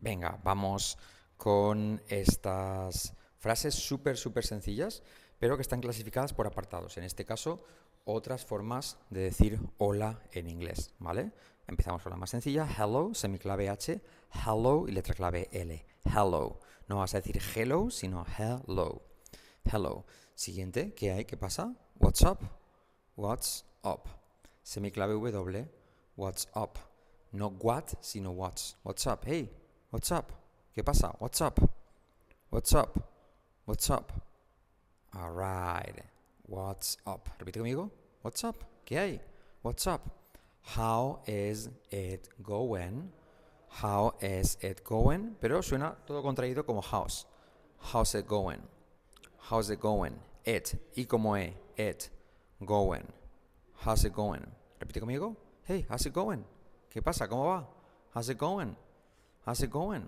Venga, vamos con estas frases súper, súper sencillas, pero que están clasificadas por apartados. En este caso, otras formas de decir hola en inglés, ¿vale? Empezamos con la más sencilla, hello, semiclave H, hello y letra clave L, hello. No vas a decir hello, sino hello, hello. Siguiente, ¿qué hay? ¿Qué pasa? What's up? What's up? Semiclave W, what's up. No what, sino what's. What's up? Hey, what's up? ¿Qué pasa? What's up? What's up? What's up? Alright. What's up? Repite conmigo. What's up? ¿Qué hay? What's up? How is it going? How is it going? Pero suena todo contraído como house. How's it going? How's it going? It. Y como e. It. Going. How's it going? Repite conmigo. Hey, how's it going? ¿Qué pasa? ¿Cómo va? How's it going? How's it going?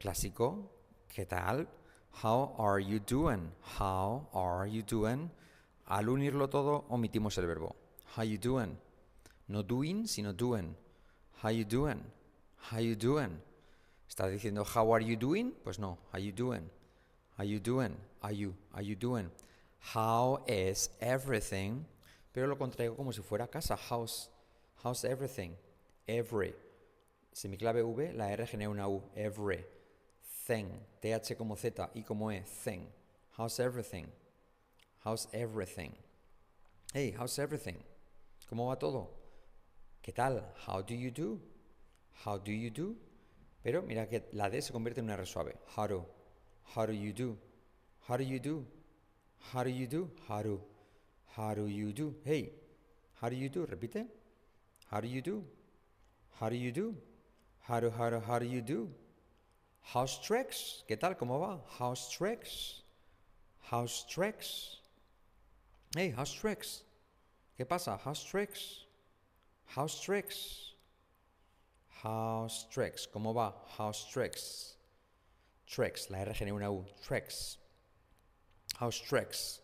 Clásico. ¿Qué tal? How are you doing? How are you doing? Al unirlo todo, omitimos el verbo. How you doing? No doing, sino doing. How you doing? How you doing? ¿Estás diciendo how are you doing? Pues no. How you doing? How you doing? Are you? Are you doing? How is everything? Pero lo contraigo como si fuera casa. How's, how's everything? Every. Semiclave V, la R genera una U. Every. Thing. TH como Z y como E. Thing. How's everything? How's everything? Hey, how's everything? ¿Cómo va todo? ¿Qué tal? How do you do? How do you do? Pero mira que la D se convierte en una R suave. How do? How do you do? How do you do? How do you do? How do? How do you do? Hey, how do you do? Repite. How do you do? How do you do? How do, how do, how do you do? House tricks. ¿Qué tal? ¿Cómo va? House tricks. House tricks. Hey, house tricks. ¿Qué pasa? House tricks. House tricks. House tricks. ¿Cómo va? House tricks. Tricks. La R genera una U. Tricks. House tricks.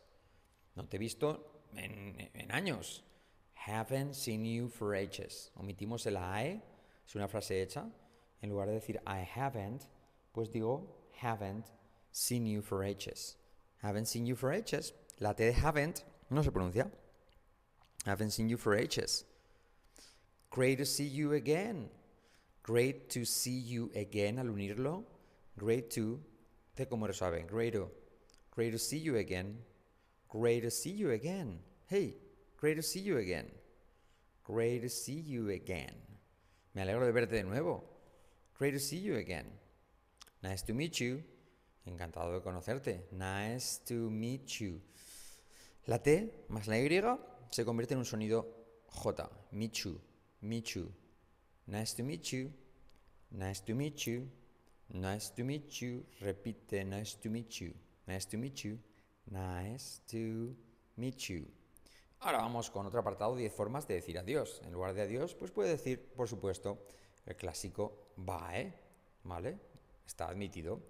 No te he visto en, en años. Haven't seen you for ages. Omitimos el I. Es una frase hecha. En lugar de decir I haven't, pues digo haven't seen you for ages. Haven't seen you for ages. La T de haven't no se pronuncia. Haven't seen you for ages. Great to see you again. Great to see you again al unirlo. Great to. T como resuelve. Great to. Great to see you again. Great to see you again. Hey, great to see you again. Great to see you again. Me alegro de verte de nuevo. Great to see you again. Nice to meet you. Encantado de conocerte. Nice to meet you. La T más la Y se convierte en un sonido J. Meet you. Meet you. Nice to meet you. Nice to meet you. Nice to meet you. Repite. Nice to meet you. Nice to meet you. Nice to meet you. Ahora vamos con otro apartado, 10 formas de decir adiós. En lugar de adiós, pues puede decir, por supuesto, el clásico bye, ¿vale? Está admitido.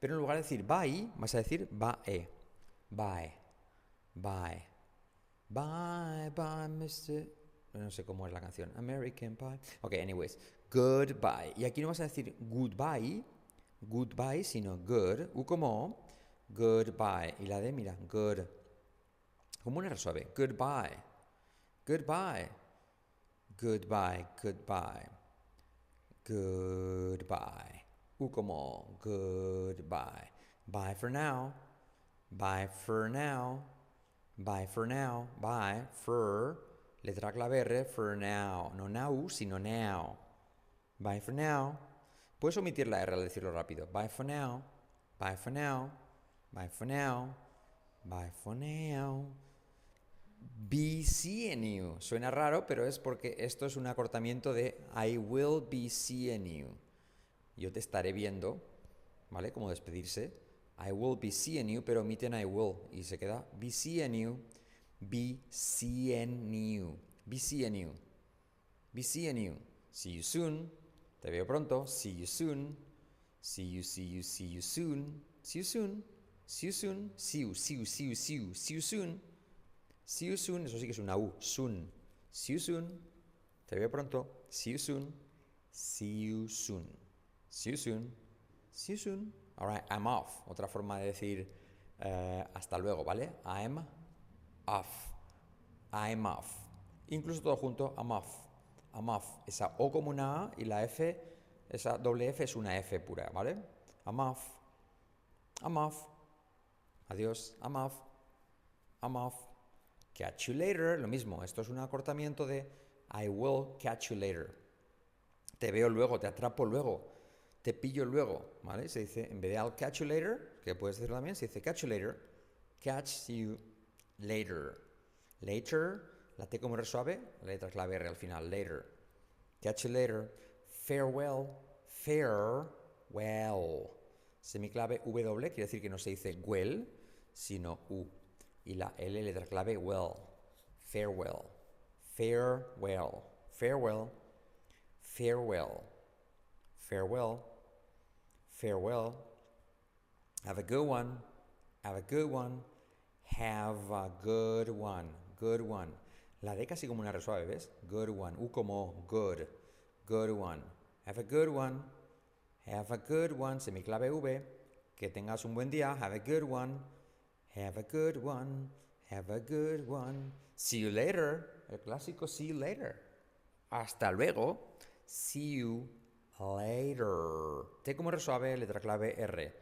Pero en lugar de decir bye, vas a decir bye. Bye. Bye. Bye, bye, Mr. No sé cómo es la canción. American Pie. Ok, anyways. Goodbye. Y aquí no vas a decir goodbye, goodbye, sino good. U como goodbye. Y la D, mira, good. Como una suave. Goodbye. Goodbye. Goodbye. Goodbye. Goodbye. U como goodbye. Bye for now. Bye for now. Bye for now. Bye for. Letra clave R. For now. No now, sino now. Bye for now. Puedes omitir la R al decirlo rápido. Bye for now. Bye for now. Bye for now. Bye for now. Be you. Suena raro, pero es porque esto es un acortamiento de I will be seeing you. Yo te estaré viendo, ¿vale? Como despedirse. I will be seeing you, pero omiten I will. Y se queda be seeing you. Be seeing you. Be seeing you. Be seeing you. See you soon. Te veo pronto. See you soon. See you, see you, see you soon. See you soon. See you soon. See you, see you, see you, see you, see you soon. See you soon. Eso sí que es una U. Soon. See you soon. Te veo pronto. See you soon. See you soon. See you soon. See you soon. Alright, I'm off. Otra forma de decir eh, hasta luego, ¿vale? I'm off. I'm off. Incluso todo junto, I'm off. I'm off. Esa O como una A y la F, esa doble F es una F pura, ¿vale? I'm off. I'm off. Adiós. I'm off. I'm off. Catch you later. Lo mismo. Esto es un acortamiento de I will catch you later. Te veo luego, te atrapo luego, te pillo luego, ¿vale? Se dice, en vez de I'll catch you later, que puedes decirlo también, se dice catch you later, catch you later. Later, la T como R suave, la letra clave R al final, later. Catch you later. Farewell, farewell. Semiclave W quiere decir que no se dice well, sino U. Y la L letra clave well. Farewell. Farewell. Farewell. Farewell. Farewell. Farewell. Have a good one. Have a good one. Have a good one. Good one. La D casi como una R suave, ¿ves? Good one. U como good. Good one. Have a good one. Have a good one. Semiclave V. Que tengas un buen día. Have a good one. Have a good one. Have a good one. See you later. El clásico see you later. Hasta luego. See you later. T como R letra clave R.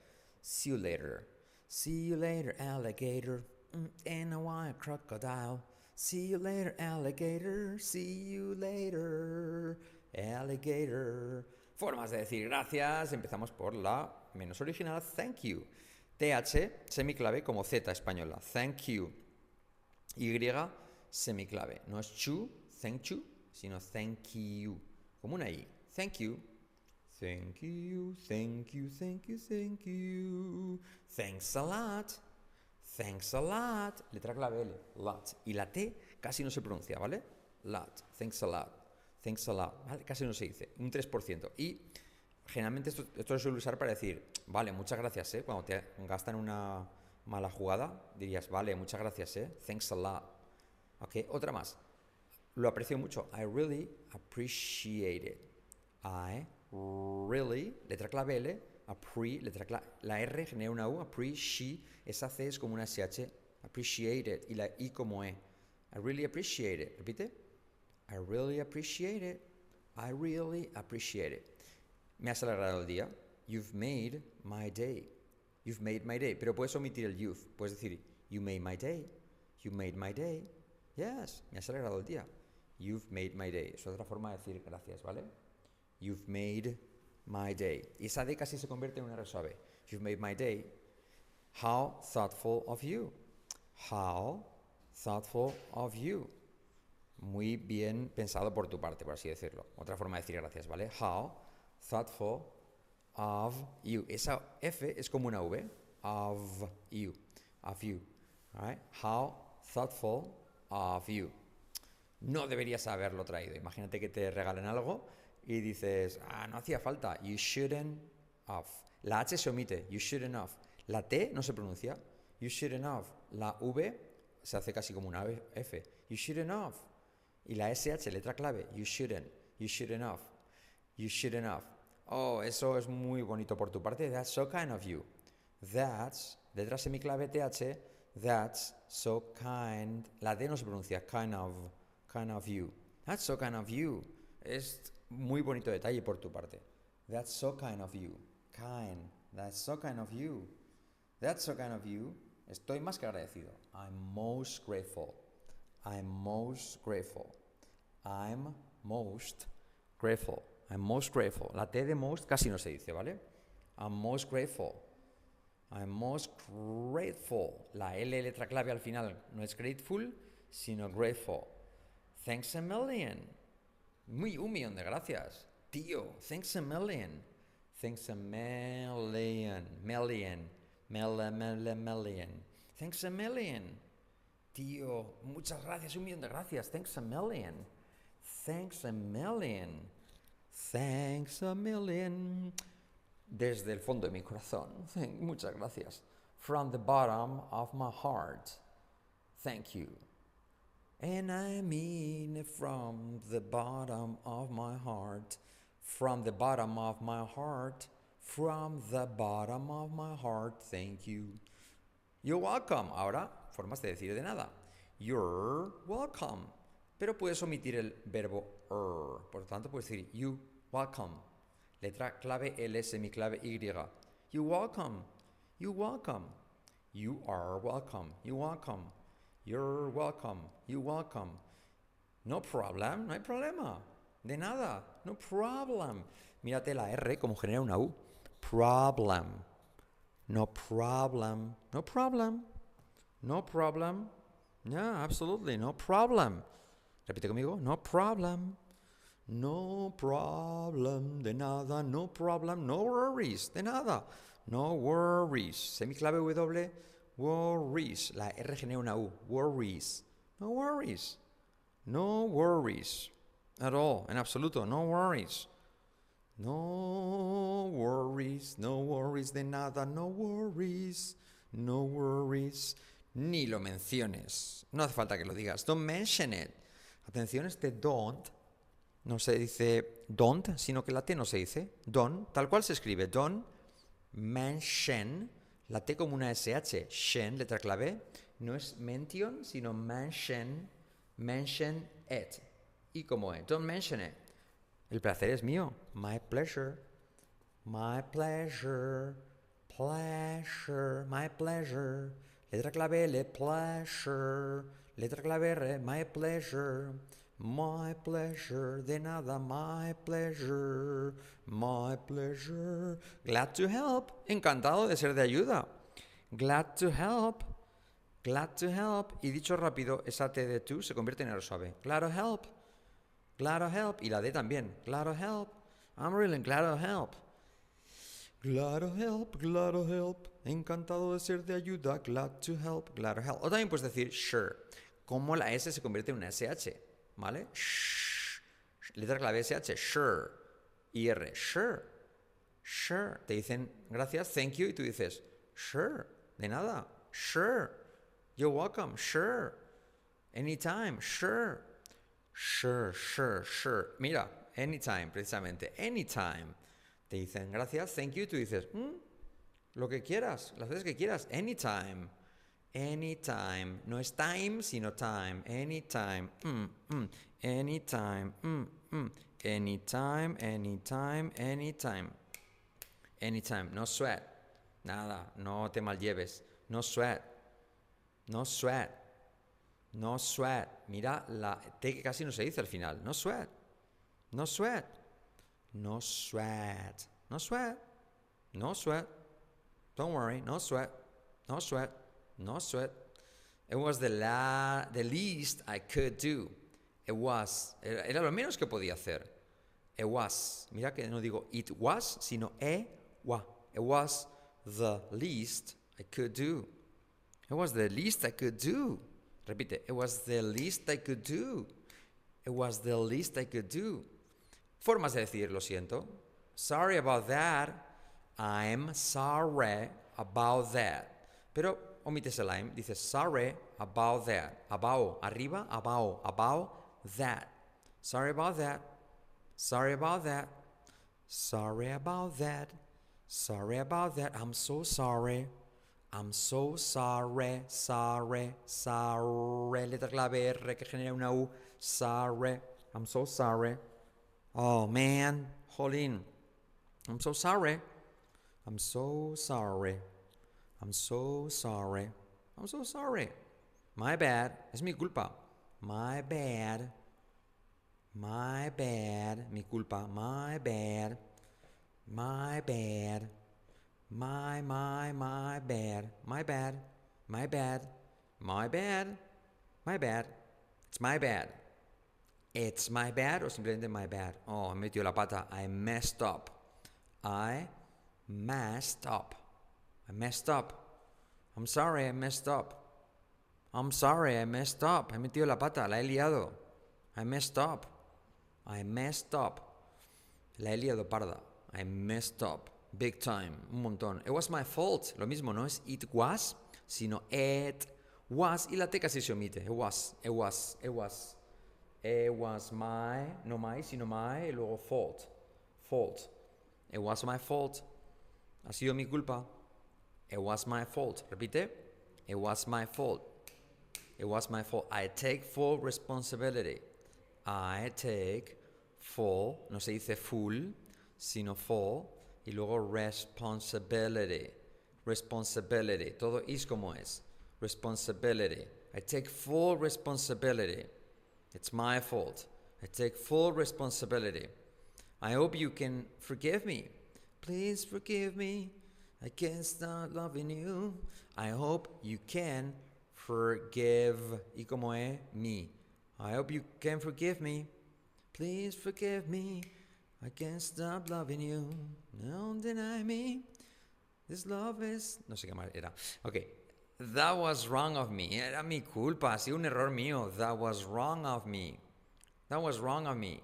See you later. See you later, alligator. Mm, And a wild crocodile. See you later, alligator. See you later, alligator. Formas de decir gracias. Empezamos por la menos original, thank you. TH, semiclave como Z española. Thank you. Y, semiclave. No es chu, thank you, sino thank you. Como una I. Thank you. Thank you, thank you, thank you, thank you. Thanks a lot. Thanks a lot. Letra clave L. Lot. Y la T casi no se pronuncia, ¿vale? Lot. Thanks a lot. Thanks a lot. Casi no se dice. Un 3%. Y generalmente esto, esto se suele usar para decir, vale, muchas gracias, ¿eh? Cuando te gastan una mala jugada, dirías, vale, muchas gracias, ¿eh? Thanks a lot. Ok, otra más. Lo aprecio mucho. I really appreciate it. I really, letra clave L, appre, letra clave, la R genera una U, appreciate, esa C es como una SH, appreciate it, y la I como E. I really appreciate it. Repite. I really appreciate it. I really appreciate it. Me has alegrado el día. You've made my day. You've made my day. Pero puedes omitir el you've. Puedes decir, you made my day. You made my day. Yes, me has alegrado el día. You've made my day. Es otra forma de decir gracias, ¿vale? You've made my day. Y esa D casi se convierte en una R suave. You've made my day. How thoughtful of you. How thoughtful of you. Muy bien pensado por tu parte, por así decirlo. Otra forma de decir gracias, ¿vale? How thoughtful of you. Esa F es como una V. Of you. Of you. Alright? How thoughtful of you. No deberías haberlo traído. Imagínate que te regalen algo y dices, ah, no hacía falta. You shouldn't have. La H se omite. You shouldn't have. La T no se pronuncia. You shouldn't have. La V se hace casi como una F. You shouldn't have. Y la SH, letra clave. You shouldn't. You shouldn't have. You shouldn't have. Oh, eso es muy bonito por tu parte. That's so kind of you. That's, letra semiclave TH, that's so kind. La D no se pronuncia. Kind of. Kind of you. That's so kind of you. Es muy bonito detalle por tu parte. That's so kind of you. Kind. That's so kind of you. That's so kind of you. Estoy más que agradecido. I'm most grateful. I'm most grateful. I'm most grateful. I'm most grateful. La T de most casi no se dice, ¿vale? I'm most grateful. I'm most grateful. La L letra clave al final no es grateful, sino grateful. Thanks a million. Muy, un millón de gracias. Tío, thanks a million. Thanks a million. Million. Mele, mele, million. Thanks a million. Tío, muchas gracias, un millón de gracias. Thanks a million. Thanks a million. Thanks a million. Desde el fondo de mi corazón. Muchas gracias. From the bottom of my heart. Thank you. And I mean from the bottom of my heart. From the bottom of my heart. From the bottom of my heart. Thank you. You're welcome. Ahora, formas de decir de nada. You're welcome. Pero puedes omitir el verbo Por lo tanto, puedes decir you welcome. Letra clave L, semiclave Y. You welcome. You welcome. You are welcome. You welcome. You're welcome. You welcome. No problem. No hay problema. De nada. No problem. Mírate la R como genera una U. Problem. No problem. No problem. No problem. Yeah, absolutely. No problem. Repite conmigo. No problem. No problem. De nada. No problem. No worries. De nada. No worries. Semiclave W. Worries. La R genera una U. Worries. No worries. No worries. At all. En absoluto. No worries. No worries. No worries de nada. No worries. No worries. Ni lo menciones. No hace falta que lo digas. Don't mention it. Atención, este don't no se dice don't, sino que la T no se dice. Don't, tal cual se escribe. Don't mention. La T como una SH. Shen, letra clave. No es mention, sino mention. Mention it. Y como es. Don't mention it. El placer es mío. My pleasure. My pleasure. Pleasure. My pleasure. Letra clave L. Pleasure. Letra clave R. My pleasure. My pleasure. De nada. My pleasure. My pleasure. Glad to help. Encantado de ser de ayuda. Glad to help. Glad to help. Y dicho rápido, esa T de to se convierte en R suave. Glad to help. Glad to help. Y la D también. Glad to help. I'm really glad to help. Glad to help, glad to help. Encantado de ser de ayuda. Glad to help, glad to help. O también puedes decir sure. Como la S se convierte en una SH. ¿Vale? Shh. Letra clave SH. Sure. Y R. Sure. Sure. Te dicen gracias, thank you. Y tú dices sure. De nada. Sure. You're welcome. Sure. Anytime. Sure. Sure, sure, sure. Mira, anytime, precisamente. Anytime. Te dicen gracias, thank you. Tú dices, "Mm, lo que quieras, las veces que quieras. Anytime. Anytime. No es time, sino time. Anytime. Mm, mm. Anytime. Mm, mm. Anytime, anytime, anytime. Anytime. No sweat. Nada. No te mallleves. No sweat. No sweat. No sweat. Mira la T que casi no se dice al final. No sweat. No sweat. No sweat. No sweat. No sweat. Don't worry. No sweat. No sweat. No sweat. It was the, la the least I could do. It was. Era, lo menos que podía hacer. It was. Mira que no digo it was, sino e wa. It was the least I could do. It was the least I could do. Repite. It was the least I could do. It was the least I could do. Formas de decir lo siento. Sorry about that. I'm sorry about that. Pero omites el I'm. Dices sorry about that. About. Arriba. About. About that. Sorry about that. Sorry about that. Sorry about that. Sorry about that. I'm so sorry. I'm so sorry, sorry, sorry. Letra clave R que genera una U. Sorry. I'm so sorry. Oh man, jolín. I'm so sorry. I'm so sorry. I'm so sorry. I'm so sorry. My bad. Es mi culpa. My bad. My bad. Mi culpa. My bad. My bad. My, my, my bad. My bad. My bad. My bad. My bad. It's my bad. It's my bad o simplemente my bad. Oh, he metido la pata. I messed up. I messed up. I messed up. I'm sorry, I messed up. I'm sorry, I messed up. He metido la pata, la he liado. I messed up. I messed up. La he liado parda. I messed up. Big time. Un montón. It was my fault. Lo mismo, no es it was, sino it was. Y la T casi se omite. It was, it was, it was. It was my, no my, sino my, y luego fault. fault. It was my fault. Ha sido mi culpa. It was my fault. Repite. It was my fault. It was my fault. I take full responsibility. I take full, no se dice full, sino full, y luego responsibility. Responsibility. Todo es como es. Responsibility. I take full responsibility. It's my fault. I take full responsibility. I hope you can forgive me. Please forgive me. I can't stop loving you. I hope you can forgive. ¿Y como es? Me. I hope you can forgive me. Please forgive me. I can't stop loving you. Don't deny me. This love is. No sé qué era. Ok. That was wrong of me. Era mi culpa. Ha un error mío. That was wrong of me. That was wrong of me.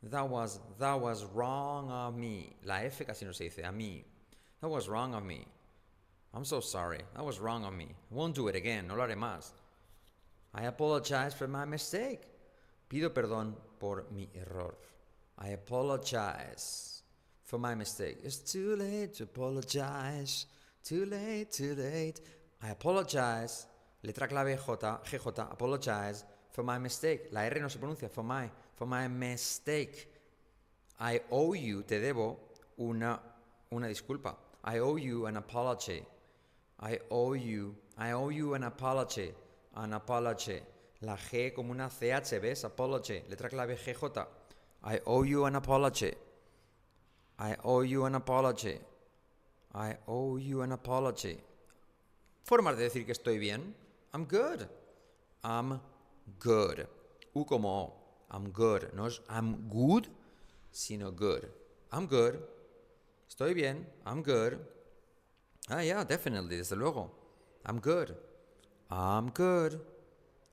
That was, that was wrong of me. La F casi no se dice. A mí. That was wrong of me. I'm so sorry. That was wrong of me. I won't do it again. No lo haré más. I apologize for my mistake. Pido perdón por mi error. I apologize for my mistake. It's too late to apologize. Too late, too late. I apologize. Letra clave J, GJ, apologize for my mistake. La R no se pronuncia, for my, for my mistake. I owe you, te debo una, una disculpa. I owe you an apology. I owe you, I owe you an apology. An apology. La G como una CH, ¿ves? Apology. Letra clave GJ. I owe you an apology. I owe you an apology. I owe you an apology. Formas de decir que estoy bien. I'm good. I'm good. U como O. I'm good. No es I'm good, sino good. I'm good. Estoy bien. I'm good. Ah, yeah, definitely, desde luego. I'm good. I'm good.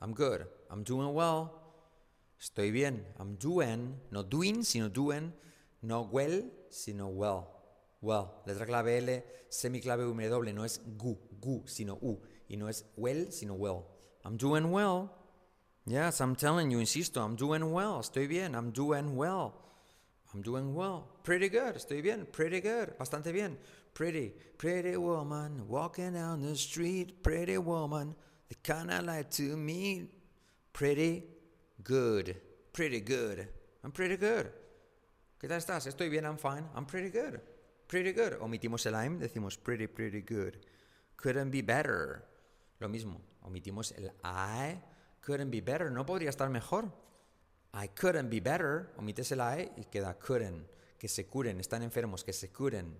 I'm good. I'm doing well. Estoy bien. I'm doing. No doing, sino doing. No well, sino well. Well. Letra clave L, semiclave W. No es gu, gu, sino u. Y no es well, sino well. I'm doing well. Yes, I'm telling you, insisto, I'm doing well. Estoy bien. I'm doing well. I'm doing well. Pretty good. Estoy bien. Pretty good. Bastante bien. Pretty, pretty woman walking down the street. Pretty woman, the kind I like to meet. Pretty good. Pretty good. I'm pretty good. ¿Qué tal estás? Estoy bien. I'm fine. I'm pretty good. Pretty good. Omitimos el I'm, decimos pretty, pretty good. Couldn't be better. Lo mismo. Omitimos el I. Couldn't be better. No podría estar mejor. I couldn't be better. Omites el I y queda couldn't. Que se curen. Están enfermos. Que se curen.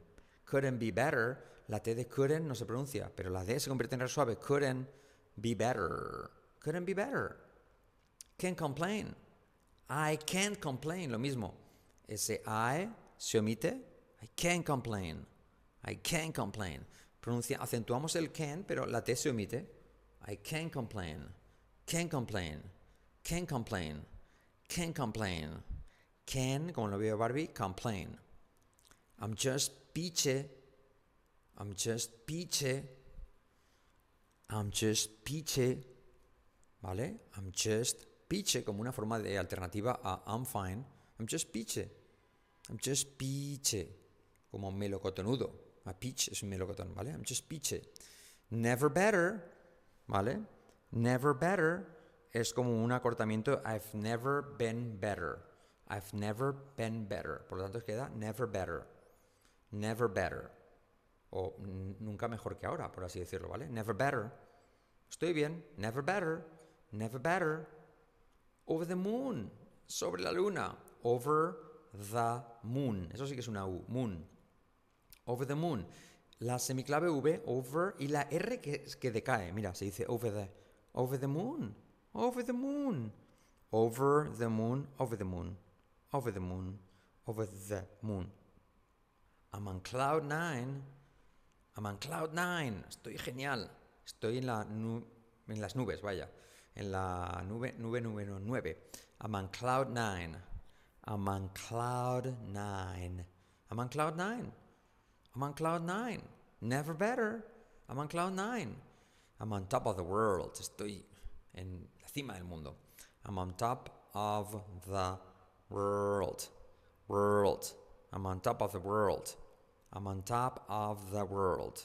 Couldn't be better. La T de couldn't no se pronuncia, pero la D se convierte en R suave. Couldn't be better. Couldn't be better. Can't complain. I can't complain. Lo mismo. Ese I se omite. I can't complain. I can't complain. Pronuncia, acentuamos el can, pero la T se omite. I can't complain. Can't complain. Can't complain. Can't complain. Can, como lo veo Barbie, complain. I'm just piche. I'm just piche. I'm just piche. ¿Vale? I'm just piche como una forma de alternativa a I'm fine. I'm just piche. I'm just piche. Como melocotonudo. A pitch es un melocotón, ¿vale? I'm just piche. Never better. ¿Vale? Never better es como un acortamiento. I've never been better. I've never been better. Por lo tanto, queda never better. Never better. O nunca mejor que ahora, por así decirlo, ¿vale? Never better. Estoy bien. Never better. Never better. Over the moon. Sobre la luna. Over the moon. Eso sí que es una U. Moon. Over the moon. La semiclave V, over, y la R que, que decae. Mira, se dice over the. Over the moon. Over the moon. Over the moon. Over the moon. Over the moon. Over the moon. I'm on cloud nine. I'm on cloud nine. Estoy genial. Estoy en, la en las nubes, vaya. En la nube, nube número 9. I'm on cloud nine. I'm on cloud nine. I'm on cloud nine. I'm on cloud nine. Never better. I'm on cloud nine. I'm on top of the world. Estoy en la cima del mundo. I'm on top of the world. World. I'm on top of the world. I'm on top of the world.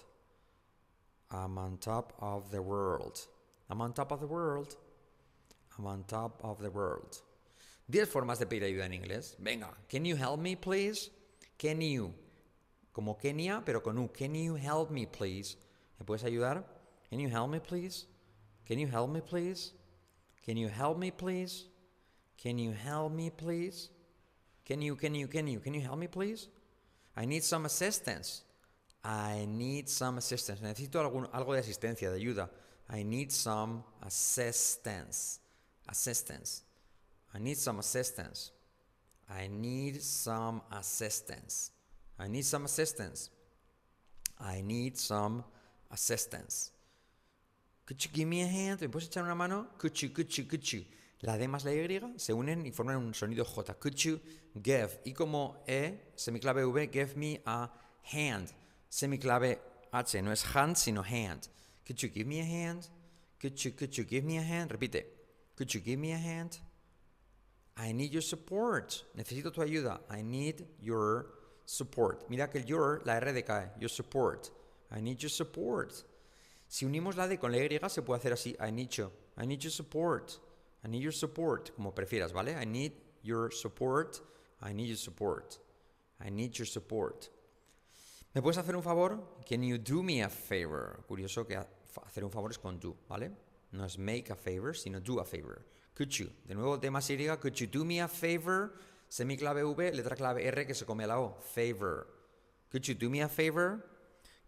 I'm on top of the world. I'm on top of the world. I'm on top of the world. Diez formas de pedir ayuda en inglés. Venga, can you help me, please? Can you? Como Kenia, pero con U. Can you help me, please? ¿Me puedes ayudar? Can you help me, please? Can you help me, please? Can you help me, please? Can you help me, please? Can you, can you, can you, can you help me, please? I need some assistance. I need some assistance. Necesito algún, algo de asistencia, de ayuda. I need some assistance. Assistance. I need some assistance. I need some assistance. I need some assistance. I need some assistance. Could you give me a hand? ¿Me puedes echar una mano? Could you, could you, could you. La D más la Y se unen y forman un sonido J. Could you give? Y como E, semiclave V, give me a hand. Semiclave H, no es hand, sino hand. Could you give me a hand? Could you, could you give me a hand? Repite. Could you give me a hand? I need your support. Necesito tu ayuda. I need your support. Mira que el your, la R decae. Your support. I need your support. Si unimos la D con la Y, se puede hacer así. I need you. I need your support. I need your support. Como prefieras, ¿vale? I need your support. I need your support. I need your support. ¿Me puedes hacer un favor? Can you do me a favor? Curioso que hacer un favor es con do, ¿vale? No es make a favor, sino do a favor. Could you? De nuevo, más Y. Could you do me a favor? Semiclave V, letra clave R que se come la O. Favor. Could you do me a favor?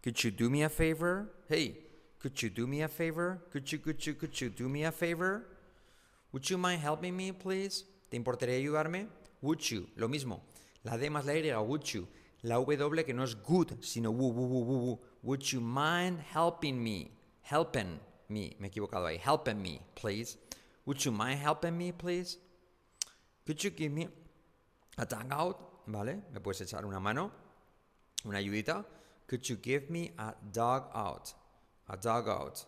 Could you do me a favor? Hey, could you do me a favor? Could you, could you, could you do me a favor? Would you mind helping me, please? ¿Te importaría ayudarme? Would you? Lo mismo. La D más la Y, would you? La W que no es good, sino wu, wu, wu, wu, wu. Would you mind helping me? Helping me. Me he equivocado ahí. Helping me, please. Would you mind helping me, please? Could you give me a out? ¿Vale? ¿Me puedes echar una mano? ¿Una ayudita? Could you give me a dog out? A dog out.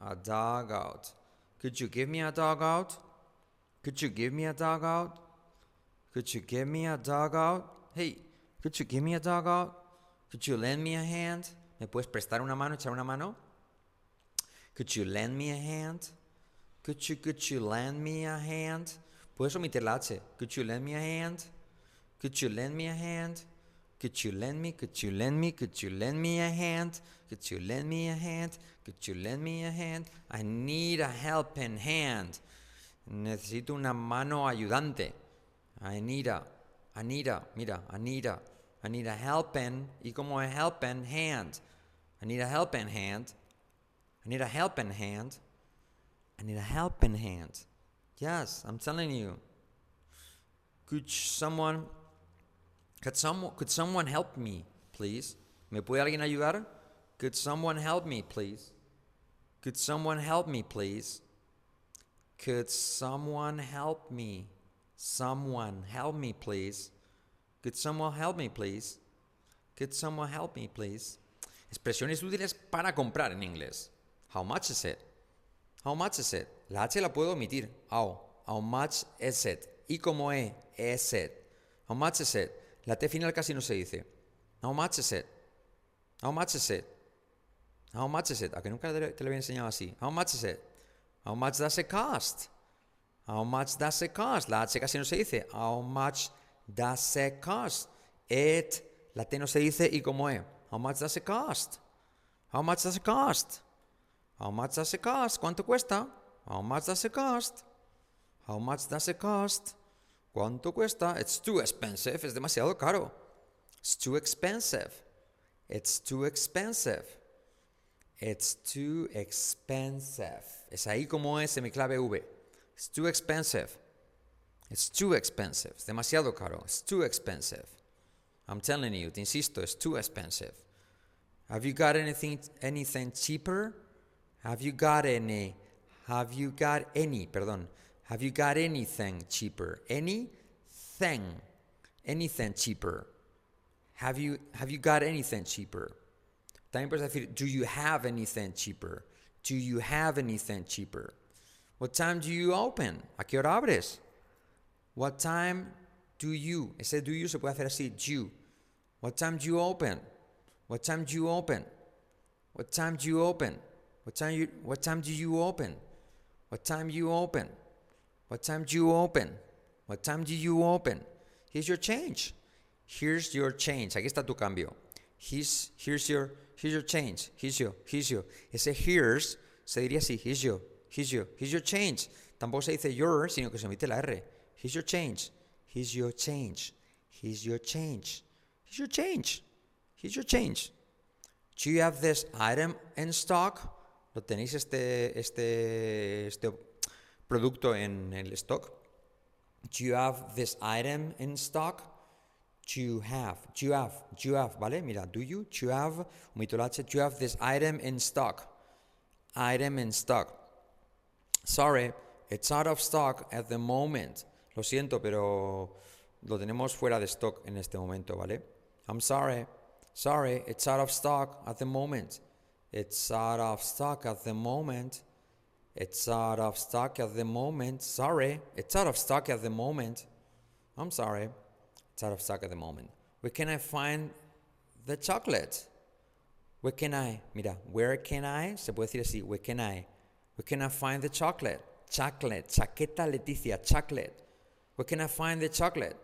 A dog out. Could you give me a dog out? Could you give me a dog out? Could you give me a dog out? Hey, could you give me a dog out? Could you lend me a hand? ¿Me puedes prestar una mano, echar una mano? Could you lend me a hand? Could you, could you lend me a hand? Puedes omitir la H. Could you lend me a hand? Could you lend me a hand? Could you lend me, could you lend me, could you lend me a hand? Could you lend me a hand? Could you lend me a hand? I need a helping hand. Necesito una mano ayudante. I need a, I need a, mira, I need a, I need a helping, y como a helping hand. I need a helping hand. I need a helping hand. I need a helping hand. Yes, I'm telling you. Could someone could someone could someone help me, please? ¿Me puede alguien ayudar? Could someone help me, please? Could someone help me, please? Could someone help me? Someone help me, please. Could someone help me, please? Could someone help me, please? Expresiones útiles para comprar en inglés. How much is it? How much is it? La H la puedo omitir. How. How much is it? Y como E, is it. How much is it? La T final casi no se dice. How much is it? How much is it? How much is it? A que nunca te lo había enseñado así. How much is it? How much does it cost? How much does it cost? La H casi no se dice. How much does it cost? It, la T no se dice y como E. How much does it cost? How much does it cost? How much does it cost? ¿Cuánto cuesta? How much does it cost? How much does it cost? ¿Cuánto cuesta? It's too expensive. Es demasiado caro. It's too expensive. It's too expensive. It's too expensive. Es ahí como es mi clave V. It's too expensive. It's too expensive. Es demasiado caro. It's too expensive. I'm telling you, te insisto, it's too expensive. Have you got anything anything cheaper? Have you got any? Have you got any? Perdón. Have you got anything cheaper? Anything. Anything cheaper. Have you have you got anything cheaper? También puedes decir, do you have anything cheaper? Do you have anything cheaper? What time do you open? ¿A qué hora abres? What time do you? Ese do you se puede hacer así, you. What time do you open? What time do you open? What time do you open? What time you what time do you open? What time you open? What time do you open? What time do you open? Here's your change. Here's your change. Aquí está tu cambio. Here's, here's your here's your change. Here's your here's your. Ese here's se diría así. Here's your here's your here's your change. Tampoco se dice your, sino que se omite la R. Here's your change. Here's your change. Here's your change. Here's your change. Here's your change. Do you have this item in stock? ¿Lo tenéis este, este, este producto en el stock? Do you have this item in stock? Do you have, do you have, do you have, ¿vale? Mira, do you, do you have, do you have this item in stock? Item in stock. Sorry, it's out of stock at the moment. Lo siento, pero lo tenemos fuera de stock en este momento, ¿vale? I'm sorry. Sorry, it's out of stock at the moment. It's out of stock at the moment. It's out of stock at the moment. Sorry, it's out of stock at the moment. I'm sorry. It's out of stock at the moment. Where can I find the chocolate? Where can I? Mira, where can I? Se puede decir así. Where can I? Where can I find the chocolate? Chocolate. Chaqueta Leticia. Chocolate. Where can I find the chocolate?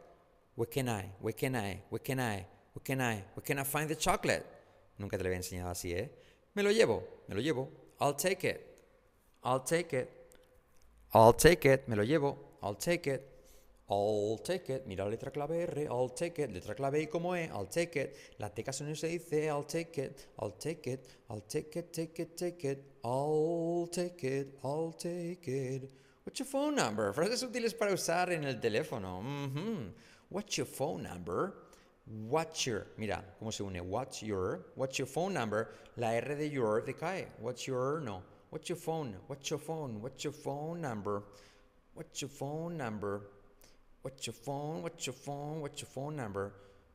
Where can I? Where can I? Where can I? Where can I? Where can I find the chocolate? Nunca te lo había enseñado así, ¿eh? Me lo llevo. Me lo llevo. I'll take it. I'll take it. I'll take it. Me lo llevo. I'll take it. I'll take it. Mira la letra clave R. I'll take it. Letra clave I como E. I'll take it. La T casi no se dice. I'll take it. I'll take it. I'll take it. Take it. Take it. I'll take it. I'll take it. What's your phone number? Frases útiles para usar en el teléfono. Mhm. What's your phone number? What's your, mira cómo se une. What's your, what's your phone number? La R de your decae. What's your, no. What's your phone? What's your phone? What's your phone number? What's your phone number? What's your phone? What's your phone? What's your phone number?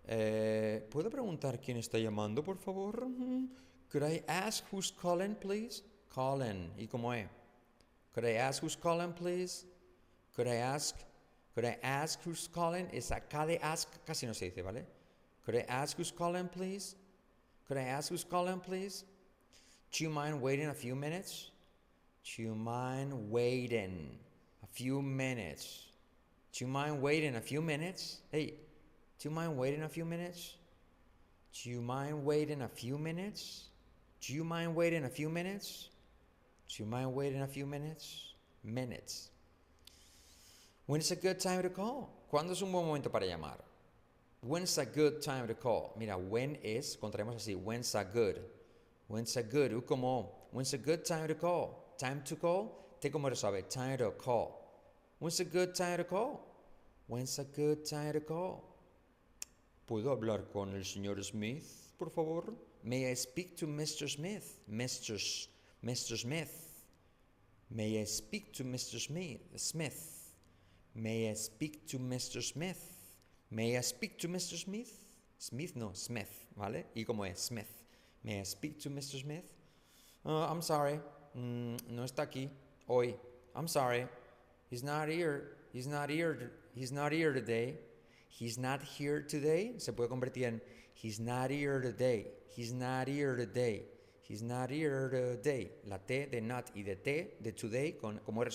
Eh, ¿Puedo preguntar quién está llamando, por favor? Could I ask who's calling, please? Calling. ¿Y cómo es? Could I ask who's calling, please? Could I ask? Could I ask who's calling? Esa K de ask casi no se dice, ¿vale? Could I ask who's calling, please? Could I ask who's calling, please? Do you mind waiting a few minutes? Do you mind waiting a few minutes? Do you mind waiting a few minutes? Hey, do you mind waiting a few minutes? Do you mind waiting a few minutes? Do you mind waiting a few minutes? Do you mind waiting a few minutes? Minutes. When's a good time to call? ¿Cuándo es un buen momento para llamar? When's a good time to call? Mira, when es, contraemos así, when's a good. When's a good, U when's a good time to call? Time to call, te como resuelve, time to call. When's a good time to call? When's a good time to call? ¿Puedo hablar con el señor Smith, por favor? May I speak to Mr. Smith? Mr. S- Mr. Smith. May I speak to Mr. Smith? Smith. May I speak to Mr. Smith? May I speak to Mr. Smith? Smith no, Smith, ¿vale? ¿Y cómo es? Smith. May I speak to Mr. Smith? Uh, I'm sorry. Mm, no está aquí hoy. I'm sorry. He's not here. He's not here. He's not here today. He's not here today. Se puede convertir en He's not here today. He's not here today. He's not here today. La T de not y de T de today con, como R.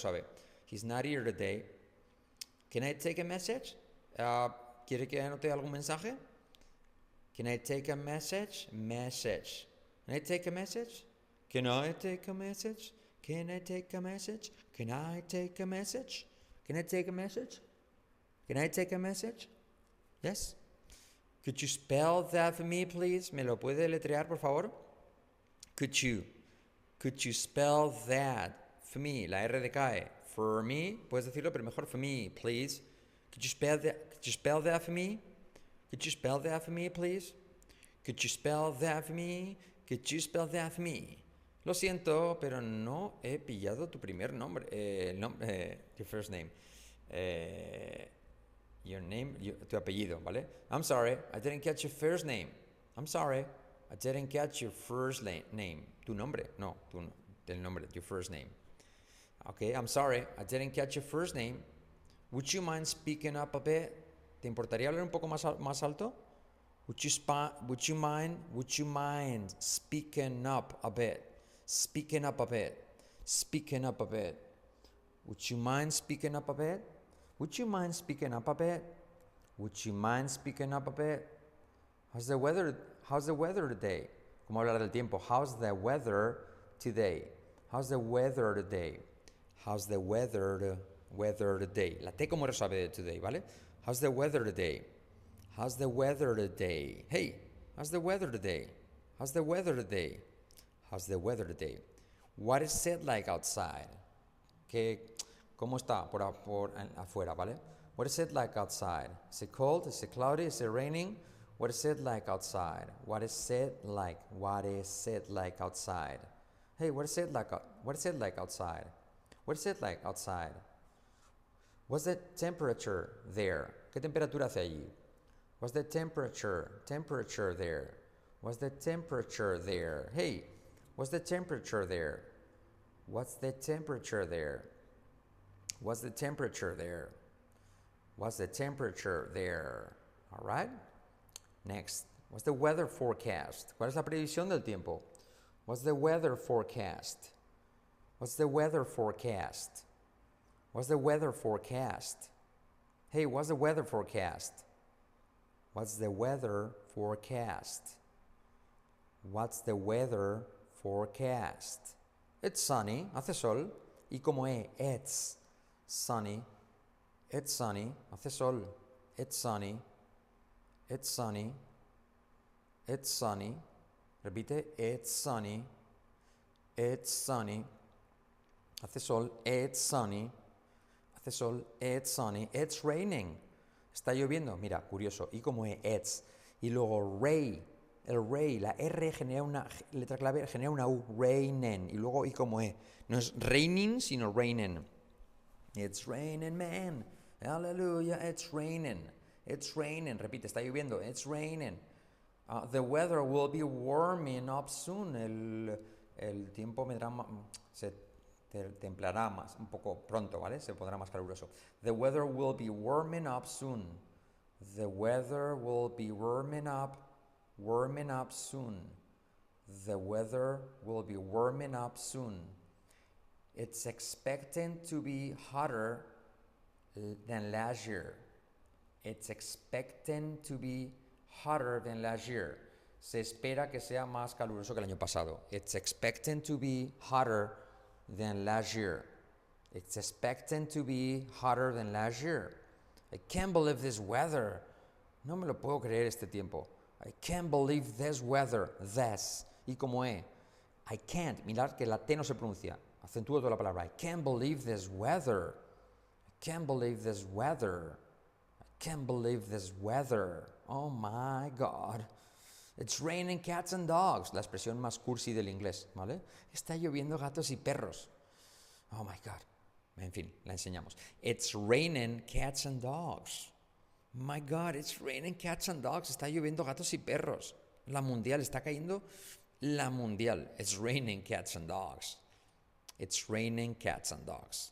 He's not here today. Can I take a message? Uh, ¿Quiere que anote algún mensaje? Can I take a message? Message. Can I take a message? Can I take a message? Can I take a message? Can I take a message? Can I take a message? Can I take a message? Yes. Could you spell that for me, please? ¿Me lo puede letrear, por favor? Could you? Could you spell that for me? La R decae. For me, puedes decirlo, pero mejor for me, please. Could you spell that? Could you spell that for me? Could you spell that for me, please? Could you spell that for me? Could you spell that for me? Lo siento, pero no he pillado tu primer nombre. Eh, nom- eh, your first name. Eh, your name, your- tu apellido, ¿vale? I'm sorry, I didn't catch your first name. I'm sorry, I didn't catch your first name. Tu nombre, no, tu, el nombre, your first name. Okay, I'm sorry, I didn't catch your first name. Would you mind speaking up a bit? ¿Te importaría hablar un poco más, más alto? Would you, would you mind? Would you mind speaking up a bit? Speaking up a bit. Speaking up a bit. Would you mind speaking up a bit? Would you mind speaking up a bit? Would you mind speaking up a bit? How's the weather? How's the weather today? ¿Cómo hablar del tiempo? How's the weather today? How's the weather today? How's the weather weather today? La T como resuelve de today, ¿vale? How's the weather today? How's the weather today? Hey, how's the weather today? How's the weather today? How's the weather today? What is it like outside? ¿Qué, ¿Cómo está por, por afuera, vale? What is it like outside? Is it cold? Is it cloudy? Is it raining? What is it like outside? What is it like? What is it like outside? Hey, what is it like? What is it like outside? What is it like outside? What's the temperature there? ¿Qué temperatura hace allí? What's the temperature? Temperature there. What's the temperature there? Hey, what's the temperature there? What's the temperature there? What's the temperature there? What's the temperature there? All right? Next. What's the weather forecast? ¿Cuál es la previsión del tiempo? What's the weather forecast? What's the weather forecast? What's the weather forecast? Hey, what's the weather forecast? What's the weather forecast? What's the weather forecast? It's sunny, hace sol. Y como es, it's sunny. It's sunny, hace sol. It's sunny. It's sunny. It's sunny. Repite, it's sunny. It's sunny. Hace sol, it's sunny. Hace sol, it's sunny. It's raining. Está lloviendo. Mira, curioso. Y como es it's. Y luego ray. El ray, la R genera una letra clave, genera una U. Raining. Y luego, y como es. No es raining, sino raining. It's raining, man. Hallelujah, it's raining. It's raining. Repite, está lloviendo. It's raining. Uh, the weather will be warming up soon. El, el tiempo vendrá, se templará más, un poco pronto, ¿vale? Se pondrá más caluroso. The weather will be warming up soon. The weather will be warming up, warming up soon. The weather will be warming up soon. It's expecting to be hotter than last year. It's expecting to be hotter than last year. Se espera que sea más caluroso que el año pasado. It's expecting to be hotter than last year. It's expecting to be hotter than last year. I can't believe this weather. No me lo puedo creer este tiempo. I can't believe this weather. This. Y como E. I can't. Mirad que la T no se pronuncia. Acentúo toda la palabra. I can't believe this weather. I can't believe this weather. I can't believe this weather. Oh my God. It's raining cats and dogs, la expresión más cursi del inglés, ¿vale? Está lloviendo gatos y perros. Oh my God. En fin, la enseñamos. It's raining cats and dogs. My God, it's raining cats and dogs. Está lloviendo gatos y perros. La mundial está cayendo. La mundial. It's raining cats and dogs. It's raining cats and dogs.